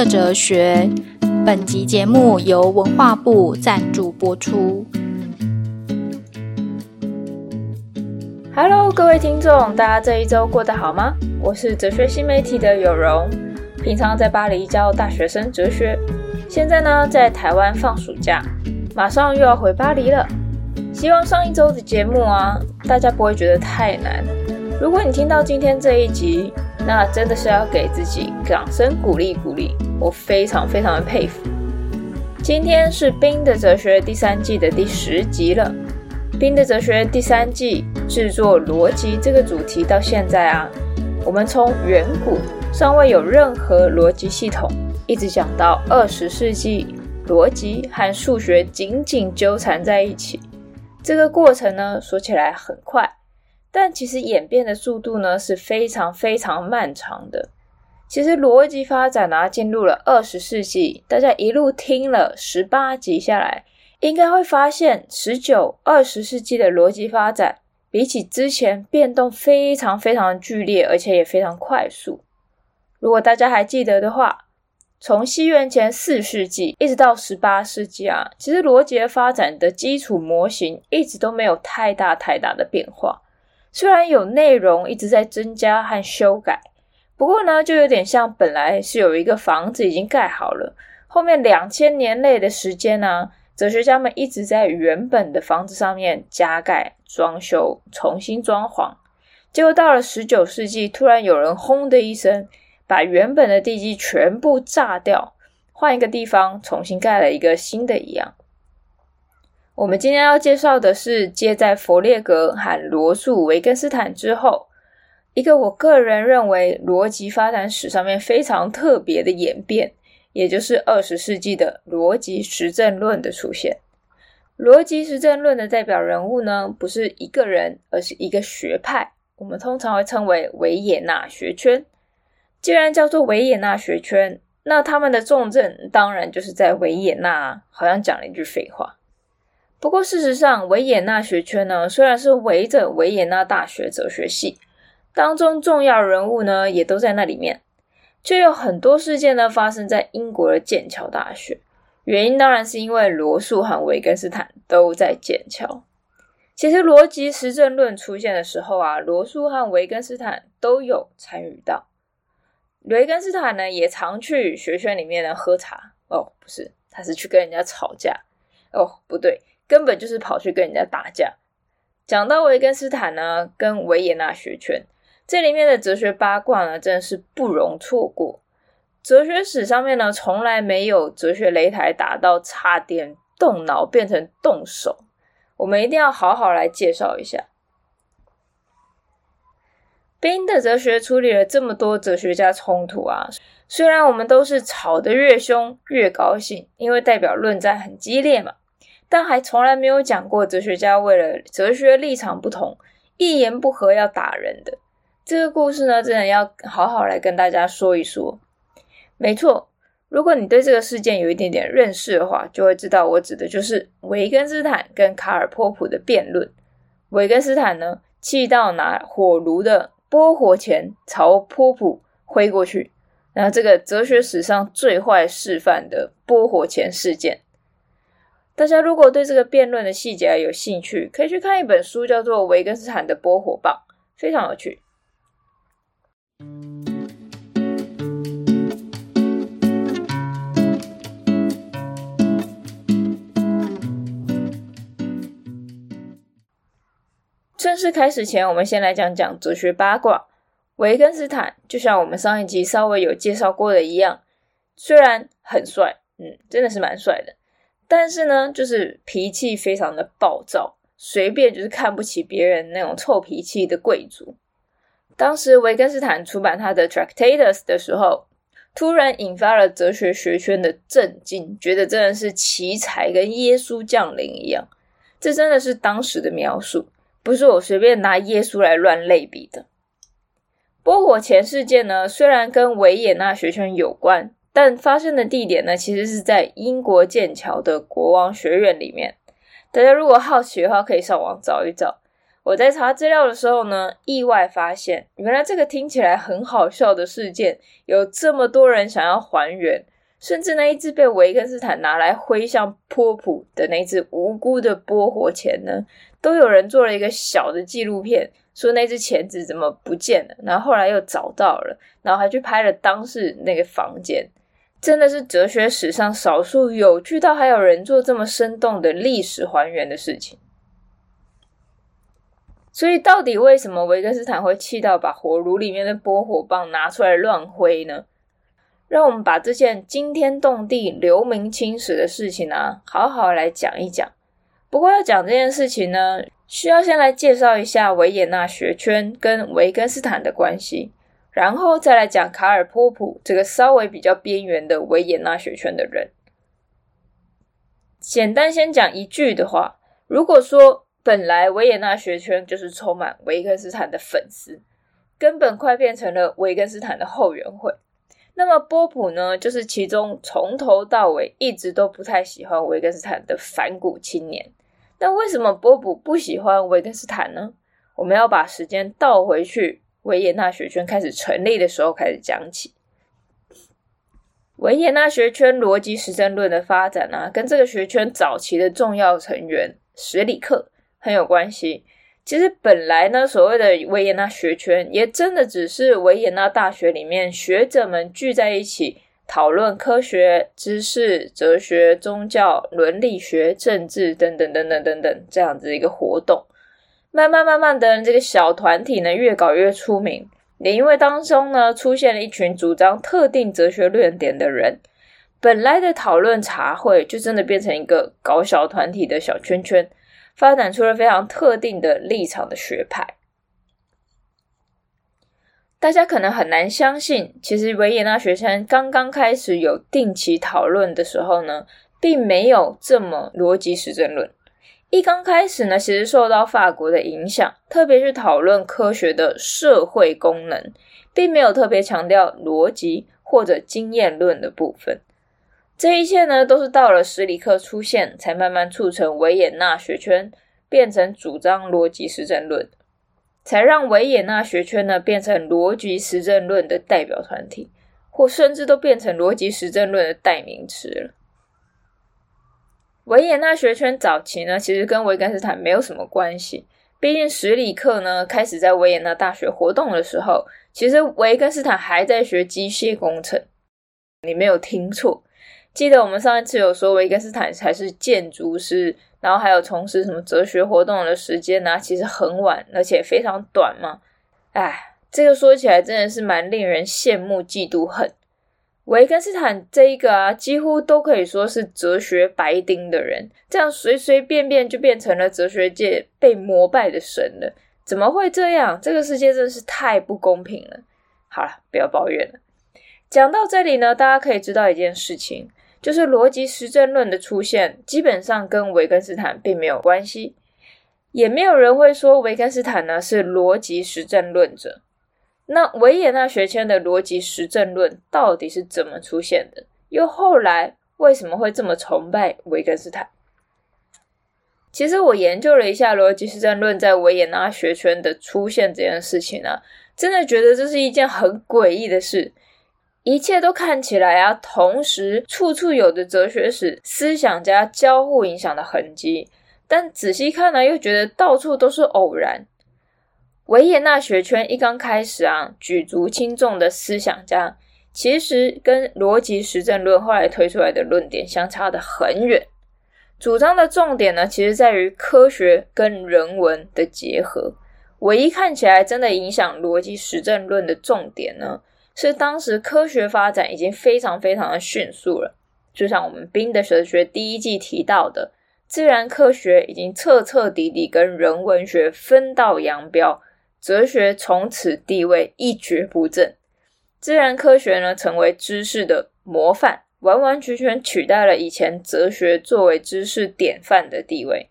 的哲学。本集节目由文化部赞助播出。Hello，各位听众，大家这一周过得好吗？我是哲学新媒体的有容，平常在巴黎教大学生哲学，现在呢在台湾放暑假，马上又要回巴黎了。希望上一周的节目啊，大家不会觉得太难。如果你听到今天这一集，那真的是要给自己掌声鼓励鼓励，我非常非常的佩服。今天是《冰的哲学》第三季的第十集了，《冰的哲学》第三季制作逻辑这个主题到现在啊，我们从远古尚未有任何逻辑系统，一直讲到二十世纪，逻辑和数学紧紧纠缠在一起。这个过程呢，说起来很快。但其实演变的速度呢，是非常非常漫长的。其实逻辑发展啊，进入了二十世纪，大家一路听了十八集下来，应该会发现十九、二十世纪的逻辑发展，比起之前变动非常非常剧烈，而且也非常快速。如果大家还记得的话，从西元前四世纪一直到十八世纪啊，其实逻辑发展的基础模型一直都没有太大太大的变化。虽然有内容一直在增加和修改，不过呢，就有点像本来是有一个房子已经盖好了，后面两千年内的时间呢、哲学家们一直在原本的房子上面加盖、装修、重新装潢，结果到了十九世纪，突然有人轰的一声，把原本的地基全部炸掉，换一个地方重新盖了一个新的一样。我们今天要介绍的是，接在弗列格和罗素、维根斯坦之后，一个我个人认为逻辑发展史上面非常特别的演变，也就是二十世纪的逻辑实证论的出现。逻辑实证论的代表人物呢，不是一个人，而是一个学派，我们通常会称为维也纳学圈。既然叫做维也纳学圈，那他们的重镇当然就是在维也纳，好像讲了一句废话。不过，事实上，维也纳学圈呢，虽然是围着维也纳大学哲学系，当中重要人物呢也都在那里面，却有很多事件呢发生在英国的剑桥大学。原因当然是因为罗素和维根斯坦都在剑桥。其实，逻辑实证论出现的时候啊，罗素和维根斯坦都有参与到。维根斯坦呢，也常去学圈里面呢喝茶。哦，不是，他是去跟人家吵架。哦，不对。根本就是跑去跟人家打架。讲到维根斯坦呢，跟维也纳学圈，这里面的哲学八卦呢，真的是不容错过。哲学史上面呢，从来没有哲学擂台打到差点动脑变成动手。我们一定要好好来介绍一下。冰的哲学处理了这么多哲学家冲突啊，虽然我们都是吵得越凶越高兴，因为代表论战很激烈嘛。但还从来没有讲过哲学家为了哲学立场不同，一言不合要打人的这个故事呢，真的要好好来跟大家说一说。没错，如果你对这个事件有一点点认识的话，就会知道我指的就是维根斯坦跟卡尔波普的辩论。维根斯坦呢，气到拿火炉的拨火钳朝波普挥过去，然后这个哲学史上最坏示范的拨火钳事件。大家如果对这个辩论的细节有兴趣，可以去看一本书，叫做《维根斯坦的拨火棒》，非常有趣。正式开始前，我们先来讲讲哲学八卦。维根斯坦就像我们上一集稍微有介绍过的一样，虽然很帅，嗯，真的是蛮帅的。但是呢，就是脾气非常的暴躁，随便就是看不起别人那种臭脾气的贵族。当时维根斯坦出版他的《Tractatus》的时候，突然引发了哲学学圈的震惊，觉得真的是奇才跟耶稣降临一样。这真的是当时的描述，不是我随便拿耶稣来乱类比的。波火前事件呢，虽然跟维也纳学圈有关。但发生的地点呢，其实是在英国剑桥的国王学院里面。大家如果好奇的话，可以上网找一找。我在查资料的时候呢，意外发现，原来这个听起来很好笑的事件，有这么多人想要还原，甚至那一只被维根斯坦拿来挥向波普的那只无辜的波火钳呢，都有人做了一个小的纪录片，说那只钳子怎么不见了，然后后来又找到了，然后还去拍了当时那个房间，真的是哲学史上少数有趣到还有人做这么生动的历史还原的事情。所以，到底为什么维根斯坦会气到把火炉里面的拨火棒拿出来乱挥呢？让我们把这件惊天动地、留名青史的事情呢、啊，好好来讲一讲。不过，要讲这件事情呢，需要先来介绍一下维也纳学圈跟维根斯坦的关系，然后再来讲卡尔·波普这个稍微比较边缘的维也纳学圈的人。简单先讲一句的话，如果说，本来维也纳学圈就是充满维根斯坦的粉丝，根本快变成了维根斯坦的后援会。那么波普呢，就是其中从头到尾一直都不太喜欢维根斯坦的反骨青年。那为什么波普不喜欢维根斯坦呢？我们要把时间倒回去，维也纳学圈开始成立的时候开始讲起。维也纳学圈逻辑实证论的发展啊，跟这个学圈早期的重要成员史里克。很有关系。其实本来呢，所谓的维也纳学圈，也真的只是维也纳大学里面学者们聚在一起讨论科学知识、哲学、宗教、伦理学、政治等等等等等等这样子一个活动。慢慢慢慢的，这个小团体呢，越搞越出名，也因为当中呢，出现了一群主张特定哲学论点的人，本来的讨论茶会就真的变成一个搞小团体的小圈圈。发展出了非常特定的立场的学派，大家可能很难相信，其实维也纳学生刚刚开始有定期讨论的时候呢，并没有这么逻辑实证论。一刚开始呢，其实受到法国的影响，特别是讨论科学的社会功能，并没有特别强调逻辑或者经验论的部分。这一切呢，都是到了史里克出现，才慢慢促成维也纳学圈变成主张逻辑实证论，才让维也纳学圈呢变成逻辑实证论的代表团体，或甚至都变成逻辑实证论的代名词了。维也纳学圈早期呢，其实跟维根斯坦没有什么关系，毕竟史里克呢开始在维也纳大学活动的时候，其实维根斯坦还在学机械工程，你没有听错。记得我们上一次有说维根斯坦才是建筑师，然后还有从事什么哲学活动的时间呢、其实很晚，而且非常短嘛。哎，这个说起来真的是蛮令人羡慕、嫉妒、恨。维根斯坦这一个啊，几乎都可以说是哲学白丁的人，这样随随便便就变成了哲学界被膜拜的神了。怎么会这样？这个世界真是太不公平了。好了，不要抱怨了。讲到这里呢，大家可以知道一件事情。就是逻辑实证论的出现，基本上跟维根斯坦并没有关系，也没有人会说维根斯坦呢是逻辑实证论者。那维也纳学圈的逻辑实证论到底是怎么出现的？又后来为什么会这么崇拜维根斯坦？其实我研究了一下逻辑实证论在维也纳学圈的出现这件事情呢，真的觉得这是一件很诡异的事。一切都看起来啊，同时处处有着哲学史思想家交互影响的痕迹，但仔细看呢，又觉得到处都是偶然。维也纳学圈一刚开始啊，举足轻重的思想家，其实跟逻辑实证论后来推出来的论点相差得很远。主张的重点呢，其实在于科学跟人文的结合。唯一看起来真的影响逻辑实证论的重点呢，是当时科学发展已经非常非常的迅速了，就像我们冰的哲学第一季提到的，自然科学已经彻彻底底跟人文学分道扬镳，哲学从此地位一蹶不振，自然科学呢成为知识的模范，完完全全取代了以前哲学作为知识典范的地位。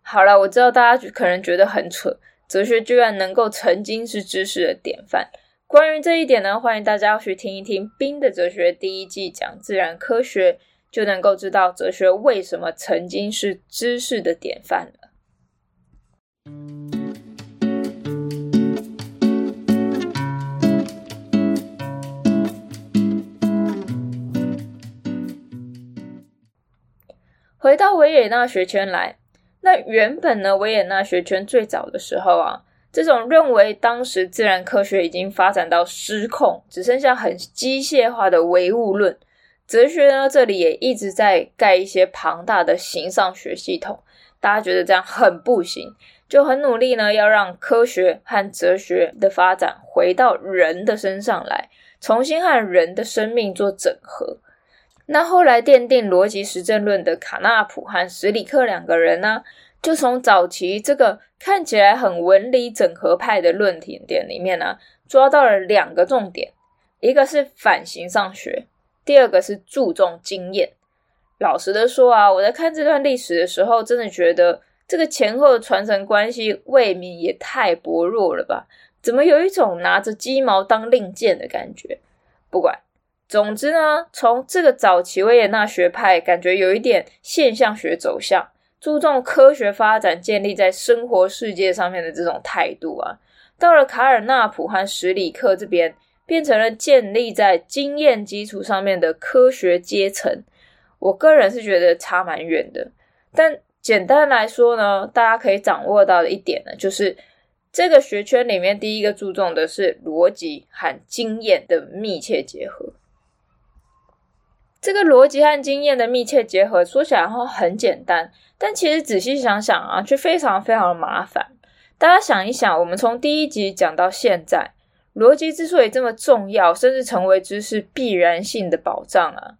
好了，我知道大家可能觉得很扯，哲学居然能够曾经是知识的典范。关于这一点呢，欢迎大家要去听一听《冰的哲学》第一季讲自然科学，就能够知道哲学为什么曾经是知识的典范了。回到维也纳学圈来，那原本呢，维也纳学圈最早的时候啊，这种认为当时自然科学已经发展到失控，只剩下很机械化的唯物论。哲学呢，这里也一直在盖一些庞大的形上学系统，大家觉得这样很不行，就很努力呢，要让科学和哲学的发展回到人的身上来，重新和人的生命做整合。那后来奠定逻辑实证论的卡纳普和史里克两个人呢，就从早期这个看起来很文理整合派的论点点里面呢，抓到了两个重点，一个是反形上学。第二个是注重经验。老实的说啊，我在看这段历史的时候，真的觉得这个前后的传承关系未免也太薄弱了吧？怎么有一种拿着鸡毛当令箭的感觉？不管，总之呢，从这个早期维也纳学派，感觉有一点现象学走向，注重科学发展建立在生活世界上面的这种态度啊，到了卡尔纳普和史里克这边。变成了建立在经验基础上面的科学阶层，我个人是觉得差蛮远的。但简单来说呢，大家可以掌握到的一点呢，就是这个学圈里面第一个注重的是逻辑和经验的密切结合。这个逻辑和经验的密切结合说起来后很简单，但其实仔细想想啊，却非常非常的麻烦。大家想一想，我们从第一集讲到现在。逻辑之所以这么重要，甚至成为知识必然性的保障啊，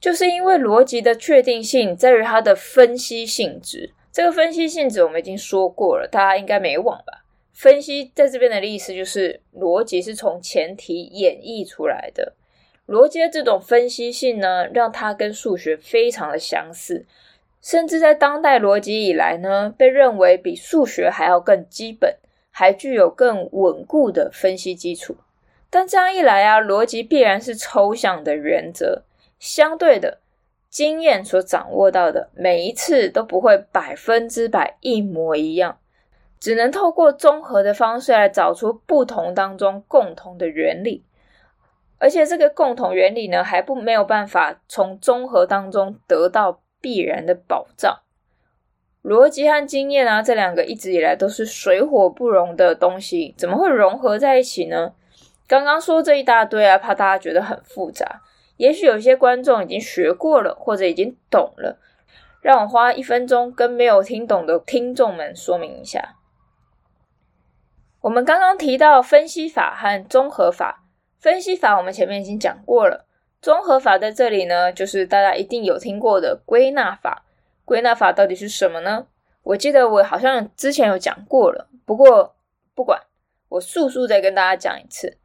就是因为逻辑的确定性在于它的分析性质。这个分析性质我们已经说过了，大家应该没忘吧？分析在这边的意思就是逻辑是从前提演绎出来的。逻辑这种分析性呢，让它跟数学非常的相似，甚至在当代逻辑以来呢，被认为比数学还要更基本。还具有更稳固的分析基础，但这样一来啊，逻辑必然是抽象的原则。相对的，经验所掌握到的每一次都不会百分之百一模一样，只能透过综合的方式来找出不同当中共同的原理，而且这个共同原理呢，还不没有办法从综合当中得到必然的保障。逻辑和经验啊，这两个一直以来都是水火不容的东西，怎么会融合在一起呢？刚刚说这一大堆啊，怕大家觉得很复杂。也许有些观众已经学过了，或者已经懂了，让我花一分钟跟没有听懂的听众们说明一下。我们刚刚提到分析法和综合法，分析法我们前面已经讲过了，综合法在这里呢，就是大家一定有听过的归纳法。归纳法到底是什么呢？我记得我好像之前有讲过了，不过不管，我速速再跟大家讲一次。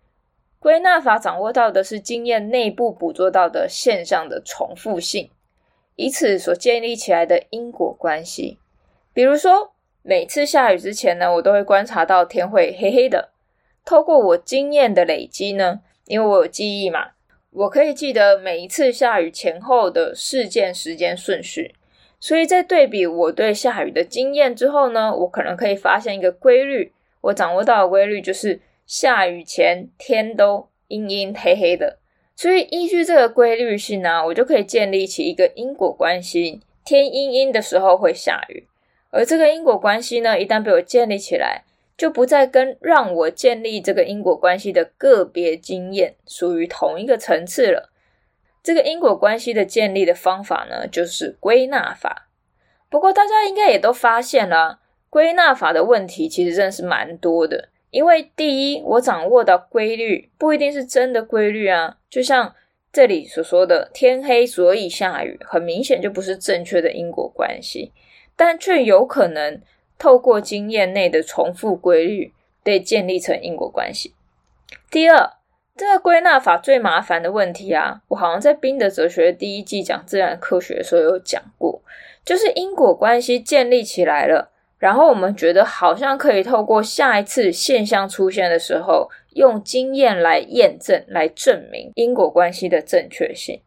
归纳法掌握到的是经验内部捕捉到的现象的重复性，以此所建立起来的因果关系。比如说，每次下雨之前呢，我都会观察到天会黑黑的。透过我经验的累积呢，因为我有记忆嘛，我可以记得每一次下雨前后的事件时间顺序。所以在对比我对下雨的经验之后呢，我可能可以发现一个规律。我掌握到的规律就是下雨前天都阴阴黑黑的。所以依据这个规律性呢，我就可以建立起一个因果关系：天阴阴的时候会下雨。而这个因果关系呢，一旦被我建立起来，就不再跟让我建立这个因果关系的个别经验属于同一个层次了。这个因果关系的建立的方法呢，就是归纳法。不过大家应该也都发现了，归纳法的问题其实真是蛮多的。因为第一，我掌握的规律不一定是真的规律啊。就像这里所说的“天黑所以下雨”，很明显就不是正确的因果关系，但却有可能透过经验内的重复规律被建立成因果关系。第二。这个归纳法最麻烦的问题啊，我好像在宾的哲学第一季讲自然科学的时候有讲过，就是因果关系建立起来了，然后我们觉得好像可以透过下一次现象出现的时候，用经验来验证、来证明因果关系的正确性。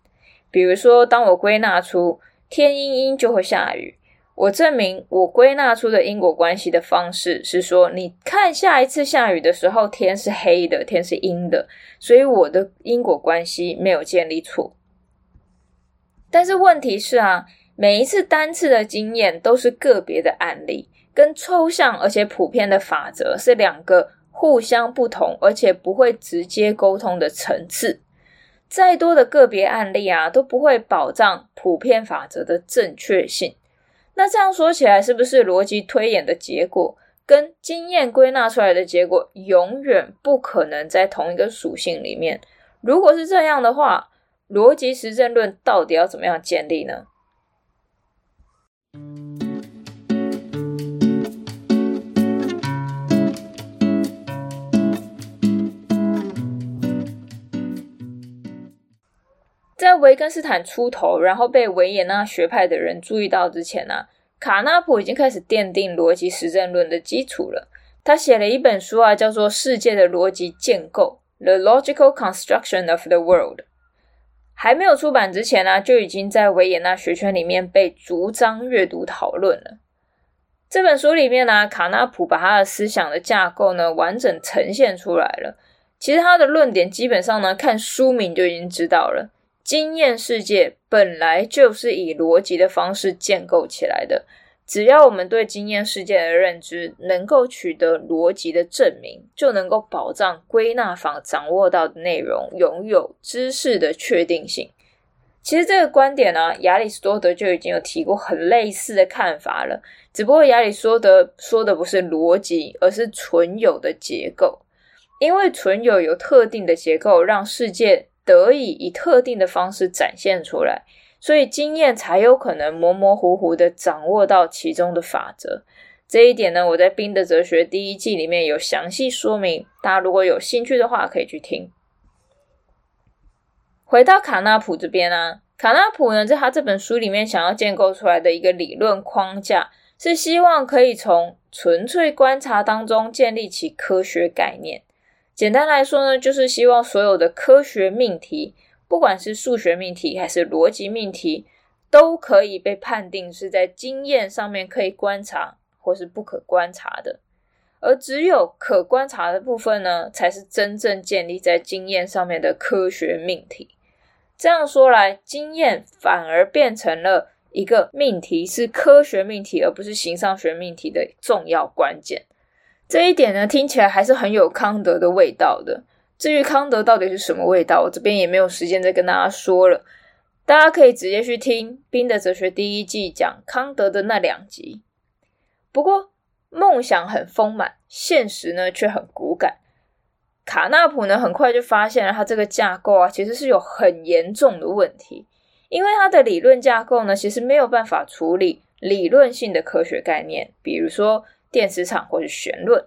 比如说，当我归纳出天阴阴就会下雨。我证明我归纳出的因果关系的方式是说，你看下一次下雨的时候，天是黑的，天是阴的，所以我的因果关系没有建立错。但是问题是啊，每一次单次的经验都是个别的案例，跟抽象而且普遍的法则是两个互相不同而且不会直接沟通的层次。再多的个别案例啊，都不会保障普遍法则的正确性。那这样说起来，是不是逻辑推演的结果跟经验归纳出来的结果永远不可能在同一个属性里面？如果是这样的话，逻辑实证论到底要怎么样建立呢？在维根斯坦出头，然后被维也纳学派的人注意到之前呢、卡纳普已经开始奠定逻辑实证论的基础了。他写了一本书啊，叫做《世界的逻辑建构》（The Logical Construction of the World）。还没有出版之前呢、就已经在维也纳学圈里面被逐章阅读讨论了。这本书里面呢、卡纳普把他的思想的架构呢完整呈现出来了。其实他的论点基本上呢，看书名就已经知道了。经验世界本来就是以逻辑的方式建构起来的，只要我们对经验世界的认知能够取得逻辑的证明，就能够保障归纳法掌握到的内容拥有知识的确定性。其实这个观点呢、亚里士多德就已经有提过很类似的看法了，只不过亚里士多德说的不是逻辑，而是存有的结构，因为存有有特定的结构，让世界。得以以特定的方式展现出来，所以经验才有可能模模糊糊的掌握到其中的法则。这一点呢，我在《冰的哲学》第一季里面有详细说明，大家如果有兴趣的话，可以去听。回到卡纳普这边、啊，卡纳普呢，在他这本书里面想要建构出来的一个理论框架，是希望可以从纯粹观察当中建立起科学概念。简单来说呢，就是希望所有的科学命题，不管是数学命题还是逻辑命题，都可以被判定是在经验上面可以观察或是不可观察的，而只有可观察的部分呢，才是真正建立在经验上面的科学命题。这样说来，经验反而变成了一个命题，是科学命题，而不是形上学命题的重要关键。这一点呢，听起来还是很有康德的味道的。至于康德到底是什么味道，我这边也没有时间再跟大家说了。大家可以直接去听《宾的哲学》第一季讲康德的那两集。不过，梦想很丰满，现实呢却很骨感。卡纳普呢很快就发现了他这个架构啊，其实是有很严重的问题，因为他的理论架构呢，其实没有办法处理理论性的科学概念，比如说。电磁场或是弦论，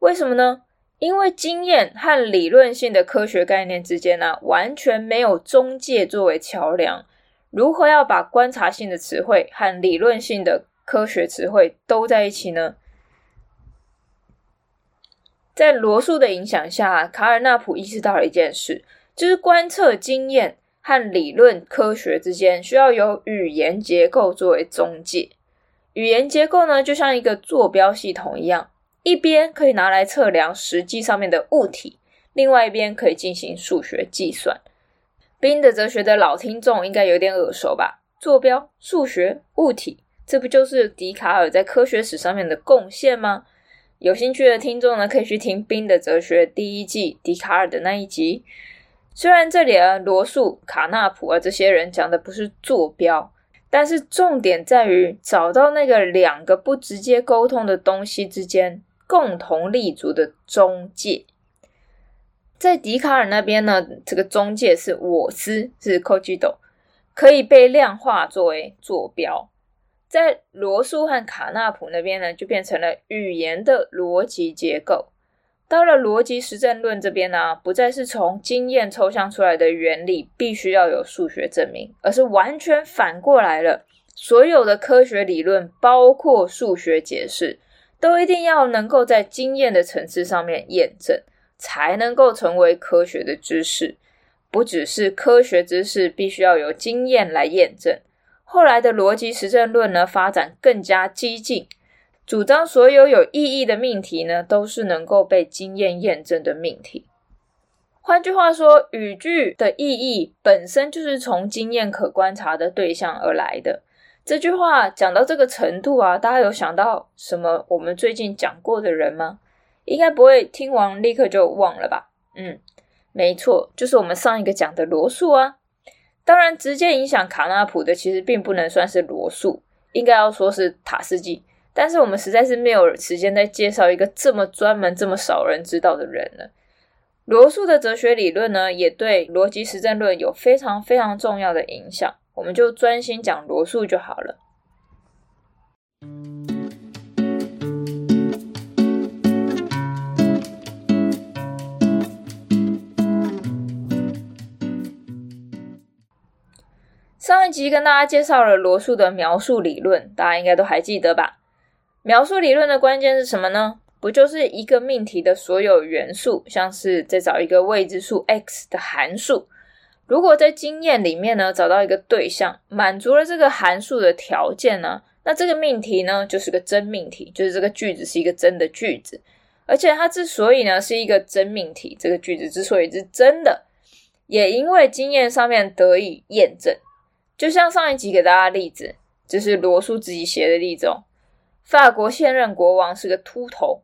为什么呢？因为经验和理论性的科学概念之间呢、完全没有中介作为桥梁。如何要把观察性的词汇和理论性的科学词汇都在一起呢？在罗素的影响下，卡尔纳普意识到了一件事，就是观测经验和理论科学之间需要有语言结构作为中介。语言结构呢，就像一个坐标系统一样，一边可以拿来测量实际上面的物体，另外一边可以进行数学计算。宾的哲学的老听众应该有点耳熟吧？坐标、数学、物体，这不就是笛卡尔在科学史上面的贡献吗？有兴趣的听众呢，可以去听宾的哲学第一季笛卡尔的那一集。虽然这里啊，罗素、卡纳普啊这些人讲的不是坐标。但是重点在于找到那个两个不直接沟通的东西之间共同立足的中介。在笛卡尔那边呢，这个中介是我思，是 cogito，可以被量化作为坐标。在罗素和卡纳普那边呢，就变成了语言的逻辑结构。到了逻辑实证论这边呢、不再是从经验抽象出来的原理必须要有数学证明，而是完全反过来了。所有的科学理论，包括数学解释，都一定要能够在经验的层次上面验证，才能够成为科学的知识。不只是科学知识必须要有经验来验证。后来的逻辑实证论呢，发展更加激进。主张所有有意义的命题呢，都是能够被经验验证的命题。换句话说，语句的意义本身就是从经验可观察的对象而来的。这句话讲到这个程度啊，大家有想到什么我们最近讲过的人吗？应该不会听完立刻就忘了吧？嗯，没错，就是我们上一个讲的罗素啊。当然，直接影响卡纳普的其实并不能算是罗素，应该要说是塔斯基。但是我们实在是没有时间再介绍一个这么专门、这么少人知道的人了。罗素的哲学理论呢，也对逻辑实证论有非常非常重要的影响。我们就专心讲罗素就好了。上一集跟大家介绍了罗素的描述理论，大家应该都还记得吧？描述理论的关键是什么呢？不就是一个命题的所有元素，像是再找一个未知数 x 的函数。如果在经验里面呢，找到一个对象，满足了这个函数的条件呢，那这个命题呢就是个真命题，就是这个句子是一个真的句子。而且它之所以呢是一个真命题，这个句子之所以是真的，也因为经验上面得以验证。就像上一集给大家例子，就是罗素自己写的例子哦。法国现任国王是个秃头，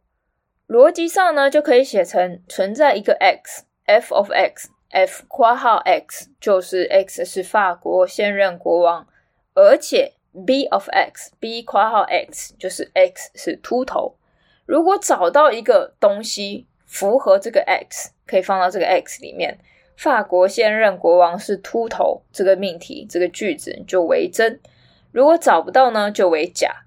逻辑上呢就可以写成存在一个 x，f of x。f 括号 x 就是 x 是法国现任国王，而且 b of x，b 括号 x 就是 x 是秃头。如果找到一个东西符合这个 x，可以放到这个 x 里面，法国现任国王是秃头，这个命题这个句子就为真。如果找不到呢，就为假。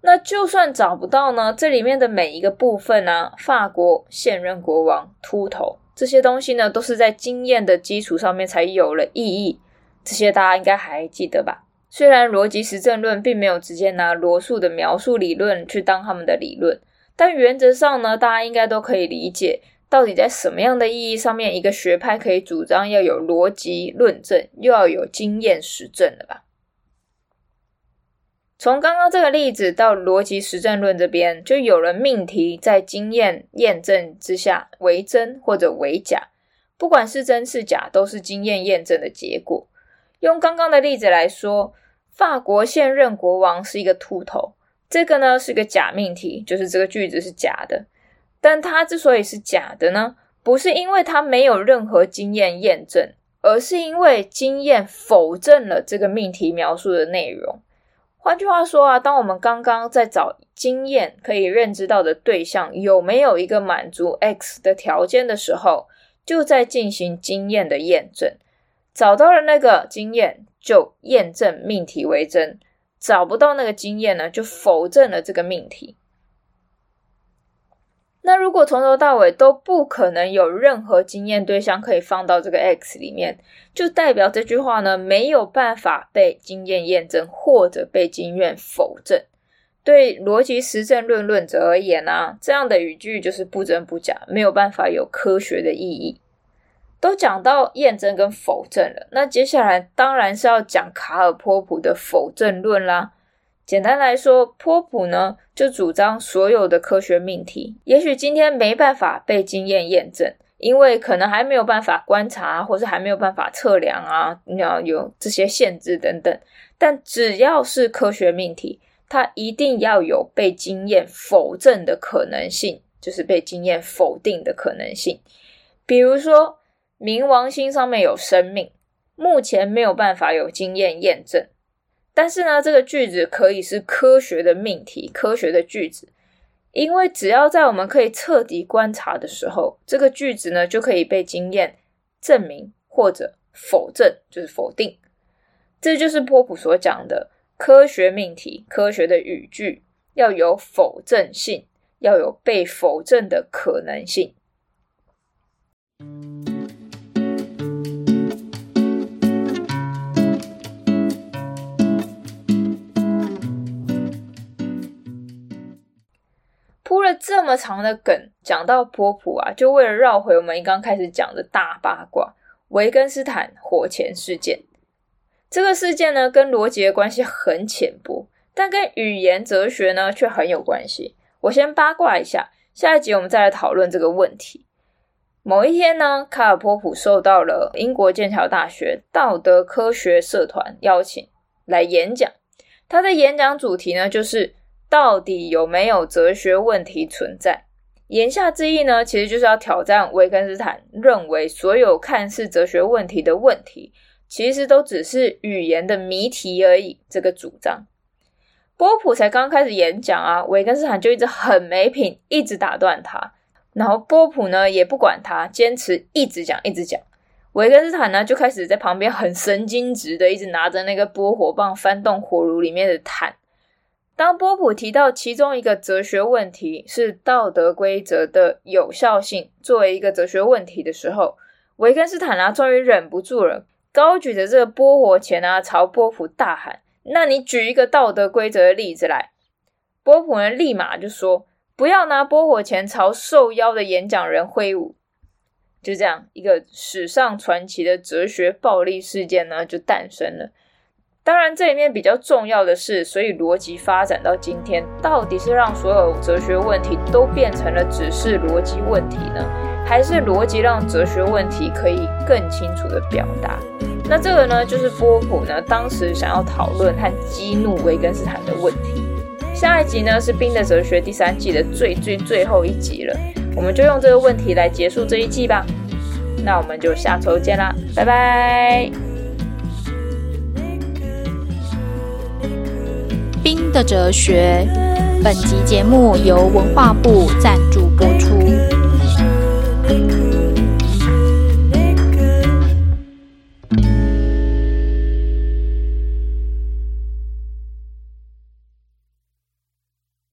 那就算找不到呢，这里面的每一个部分呢、啊，法国现任国王秃头。这些东西呢，都是在经验的基础上面才有了意义。这些大家应该还记得吧？虽然逻辑实证论并没有直接拿罗素的描述理论去当他们的理论，但原则上呢，大家应该都可以理解，到底在什么样的意义上面，一个学派可以主张要有逻辑论证，又要有经验实证的吧？从刚刚这个例子到逻辑实证论这边，就有了命题在经验验证之下为真或者为假，不管是真是假，都是经验验证的结果。用刚刚的例子来说，法国现任国王是一个秃头，这个呢是个假命题，就是这个句子是假的。但它之所以是假的呢，不是因为它没有任何经验验证，而是因为经验否证了这个命题描述的内容。换句话说啊，当我们刚刚在找经验可以认知到的对象有没有一个满足 x 的条件的时候，就在进行经验的验证。找到了那个经验，就验证命题为真；找不到那个经验呢，就否证了这个命题。那如果从头到尾都不可能有任何经验对象可以放到这个 x 里面，就代表这句话呢，没有办法被经验验证或者被经验否证。对逻辑实证论论者而言呢、啊，这样的语句就是不真不假，没有办法有科学的意义。都讲到验证跟否证了，那接下来当然是要讲卡尔波普的否证论啦。简单来说，波普呢就主张所有的科学命题，也许今天没办法被经验验证，因为可能还没有办法观察，或是还没有办法测量啊，要有这些限制等等。但只要是科学命题，它一定要有被经验否证的可能性，就是被经验否定的可能性。比如说，冥王星上面有生命，目前没有办法有经验验证。但是呢，这个句子可以是科学的命题，科学的句子，因为只要在我们可以彻底观察的时候，这个句子呢就可以被经验证明或者否证，就是否定。这就是波普所讲的科学命题，科学的语句要有否证性，要有被否证的可能性。这么长的梗，讲到波普啊，就为了绕回我们刚开始讲的大八卦——维根斯坦火钱事件。这个事件呢，跟逻辑的关系很浅薄，但跟语言哲学呢却很有关系。我先八卦一下，下一集我们再来讨论这个问题。某一天呢，卡尔波普受到了英国剑桥大学道德科学社团邀请来演讲。他的演讲主题呢，就是到底有没有哲学问题存在？言下之意呢，其实就是要挑战维根斯坦认为所有看似哲学问题的问题，其实都只是语言的谜题而已。这个主张，波普才刚开始演讲啊，维根斯坦就一直很没品，一直打断他。然后波普呢也不管他，坚持一直讲一直讲。维根斯坦呢就开始在旁边很神经质的，一直拿着那个拨火棒翻动火炉里面的炭。当波普提到其中一个哲学问题是道德规则的有效性作为一个哲学问题的时候，维根斯坦啊终于忍不住了，高举着这个拨火钳啊，朝波普大喊：“那你举一个道德规则的例子来。”波普呢立马就说：“不要拿拨火钳朝受邀的演讲人挥舞。”就这样，一个史上传奇的哲学暴力事件呢就诞生了。当然，这里面比较重要的是，所以逻辑发展到今天，到底是让所有哲学问题都变成了只是逻辑问题呢，还是逻辑让哲学问题可以更清楚地表达？那这个呢，就是波普呢当时想要讨论和激怒维根斯坦的问题。下一集呢是《冰的哲学》第三季的最最最后一集了，我们就用这个问题来结束这一季吧。那我们就下周见啦，拜拜。新的哲学，本集节目由文化部赞助播出。